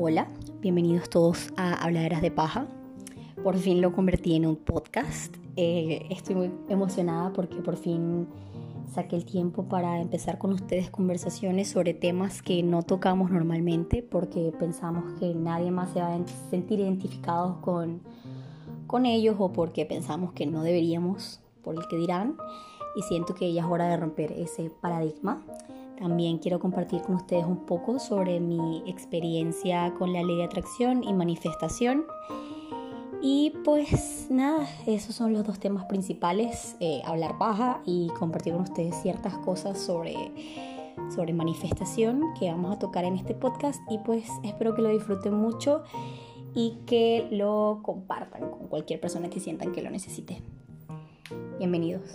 Hola, bienvenidos todos a Habladeras de Paja. Por fin lo convertí en un podcast. Eh, estoy muy emocionada porque por fin saqué el tiempo para empezar con ustedes conversaciones sobre temas que no tocamos normalmente porque pensamos que nadie más se va a sentir identificados con, con ellos o porque pensamos que no deberíamos por el que dirán y siento que ya es hora de romper ese paradigma. También quiero compartir con ustedes un poco sobre mi experiencia con la ley de atracción y manifestación. Y pues nada, esos son los dos temas principales, eh, hablar baja y compartir con ustedes ciertas cosas sobre, sobre manifestación que vamos a tocar en este podcast y pues espero que lo disfruten mucho y que lo compartan con cualquier persona que sientan que lo necesite. Bienvenidos.